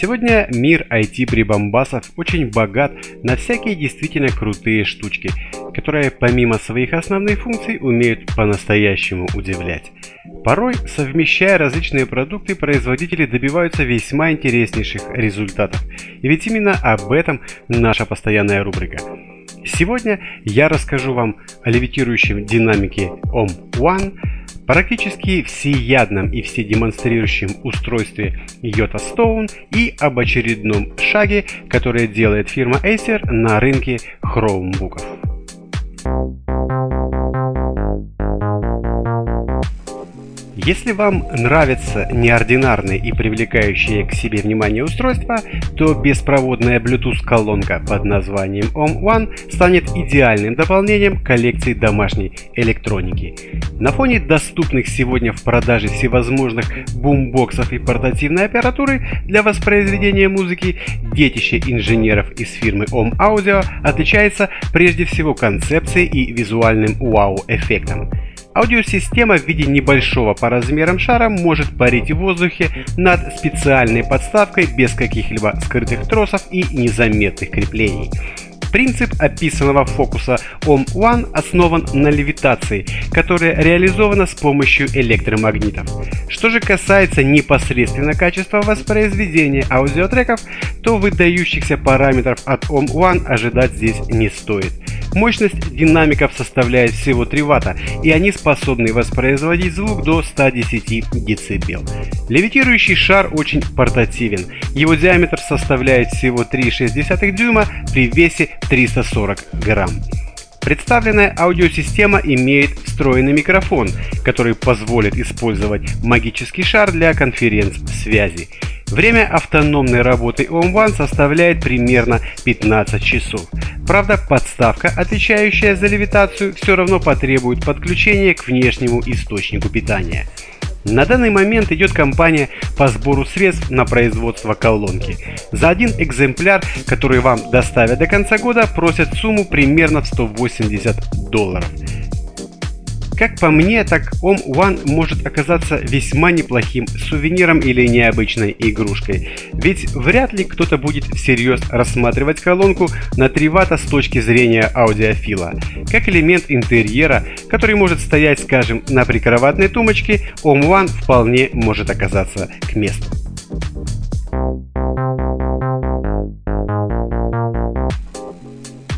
Сегодня мир IT-прибамбасов очень богат на всякие действительно крутые штучки, которые помимо своих основных функций умеют по-настоящему удивлять. Порой, совмещая различные продукты, производители добиваются весьма интереснейших результатов. И ведь именно об этом наша постоянная рубрика. Сегодня я расскажу вам о левитирующем динамике OM1, практически всеядном и вседемонстрирующем устройстве Yota Stone и об очередном шаге, который делает фирма Acer на рынке хроумбуков. Если вам нравятся неординарные и привлекающие к себе внимание устройства, то беспроводная Bluetooth колонка под названием OM One станет идеальным дополнением коллекции домашней электроники. На фоне доступных сегодня в продаже всевозможных бумбоксов и портативной аппаратуры для воспроизведения музыки, детище инженеров из фирмы OM Audio отличается прежде всего концепцией и визуальным вау-эффектом. Аудиосистема в виде небольшого по размерам шара может парить в воздухе над специальной подставкой без каких-либо скрытых тросов и незаметных креплений. Принцип описанного фокуса OM1 основан на левитации, которая реализована с помощью электромагнитов. Что же касается непосредственно качества воспроизведения аудиотреков, то выдающихся параметров от OM1 ожидать здесь не стоит. Мощность динамиков составляет всего 3 Вт, и они способны воспроизводить звук до 110 дБ. Левитирующий шар очень портативен. Его диаметр составляет всего 3,6 дюйма при весе 340 грамм. Представленная аудиосистема имеет встроенный микрофон, который позволит использовать магический шар для конференц-связи. Время автономной работы OM1 составляет примерно 15 часов. Правда, подставка, отвечающая за левитацию, все равно потребует подключения к внешнему источнику питания. На данный момент идет кампания по сбору средств на производство колонки. За один экземпляр, который вам доставят до конца года, просят сумму примерно в 180 долларов. Как по мне, так Om One может оказаться весьма неплохим сувениром или необычной игрушкой. Ведь вряд ли кто-то будет всерьез рассматривать колонку на 3 Вт с точки зрения аудиофила. Как элемент интерьера, который может стоять, скажем, на прикроватной тумбочке, Om One вполне может оказаться к месту.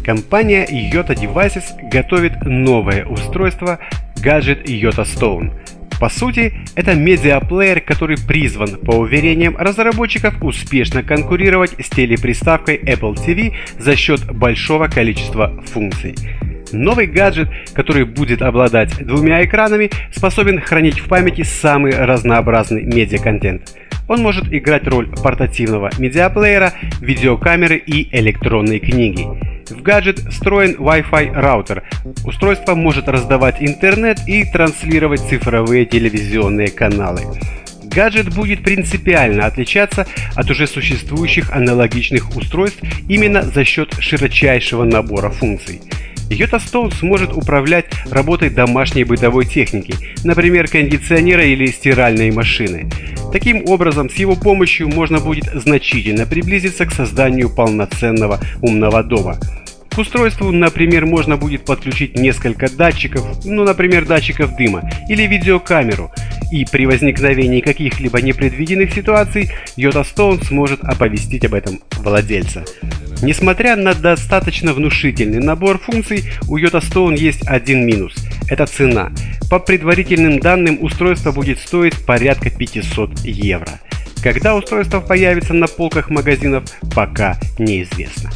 Компания Yota Devices готовит новое устройство гаджет Yota Stone. По сути, это медиаплеер, который призван, по уверениям разработчиков, успешно конкурировать с телеприставкой Apple TV за счет большого количества функций. Новый гаджет, который будет обладать двумя экранами, способен хранить в памяти самый разнообразный медиаконтент. Он может играть роль портативного медиаплеера, видеокамеры и электронной книги. В гаджет встроен Wi-Fi раутер. Устройство может раздавать интернет и транслировать цифровые телевизионные каналы. Гаджет будет принципиально отличаться от уже существующих аналогичных устройств именно за счет широчайшего набора функций. Йота Stone сможет управлять работой домашней бытовой техники, например, кондиционера или стиральной машины. Таким образом, с его помощью можно будет значительно приблизиться к созданию полноценного умного дома. К устройству, например, можно будет подключить несколько датчиков, ну, например, датчиков дыма или видеокамеру, и при возникновении каких-либо непредвиденных ситуаций Йота Stone сможет оповестить об этом владельца. Несмотря на достаточно внушительный набор функций, у Yota Stone есть один минус – это цена. По предварительным данным, устройство будет стоить порядка 500 евро. Когда устройство появится на полках магазинов, пока неизвестно.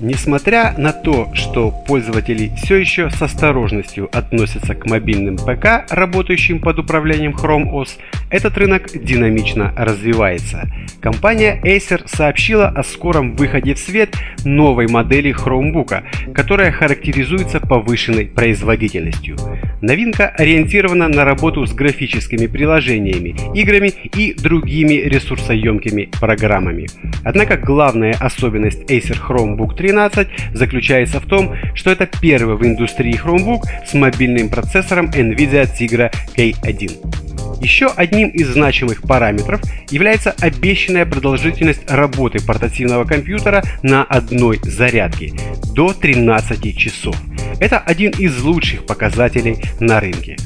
Несмотря на то, что пользователи все еще с осторожностью относятся к мобильным ПК, работающим под управлением Chrome OS, этот рынок динамично развивается. Компания Acer сообщила о скором выходе в свет новой модели Chromebook, которая характеризуется повышенной производительностью. Новинка ориентирована на работу с графическими приложениями, играми и другими ресурсоемкими программами. Однако главная особенность Acer Chromebook 13 заключается в том, что это первый в индустрии Chromebook с мобильным процессором NVIDIA Tegra K1. Еще одним из значимых параметров является обещанная продолжительность работы портативного компьютера на одной зарядке – до 13 часов. Это один из лучших показателей на рынке.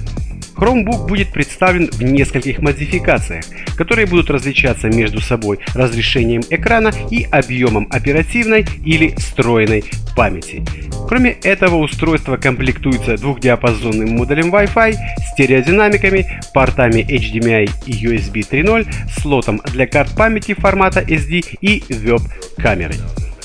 Chromebook будет представлен в нескольких модификациях, которые будут различаться между собой разрешением экрана и объемом оперативной или встроенной памяти. Кроме этого, устройство комплектуется двухдиапазонным модулем Wi-Fi, стереодинамиками, портами HDMI и USB 3.0, слотом для карт памяти формата SD и веб-камерой.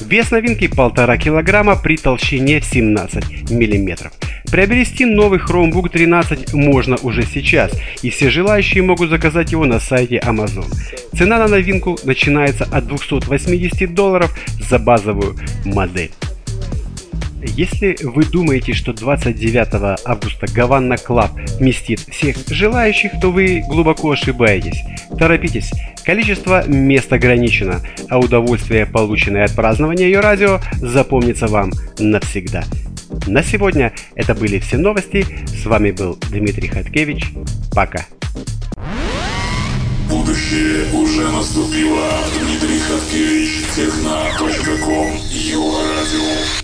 Вес новинки 1,5 кг при толщине 17 мм. Приобрести новый Chromebook 13 можно уже сейчас, и все желающие могут заказать его на сайте Amazon. Цена на новинку начинается от 280 долларов за базовую модель. Если вы думаете, что 29 августа Havana Club вместит всех желающих, то вы глубоко ошибаетесь. Торопитесь, количество мест ограничено, а удовольствие, полученное от празднования ее радио, запомнится вам навсегда. На сегодня это были все новости. С вами был Дмитрий Хаткевич. Пока. Будущее уже наступило. Дмитрий Хаткевич. Радио.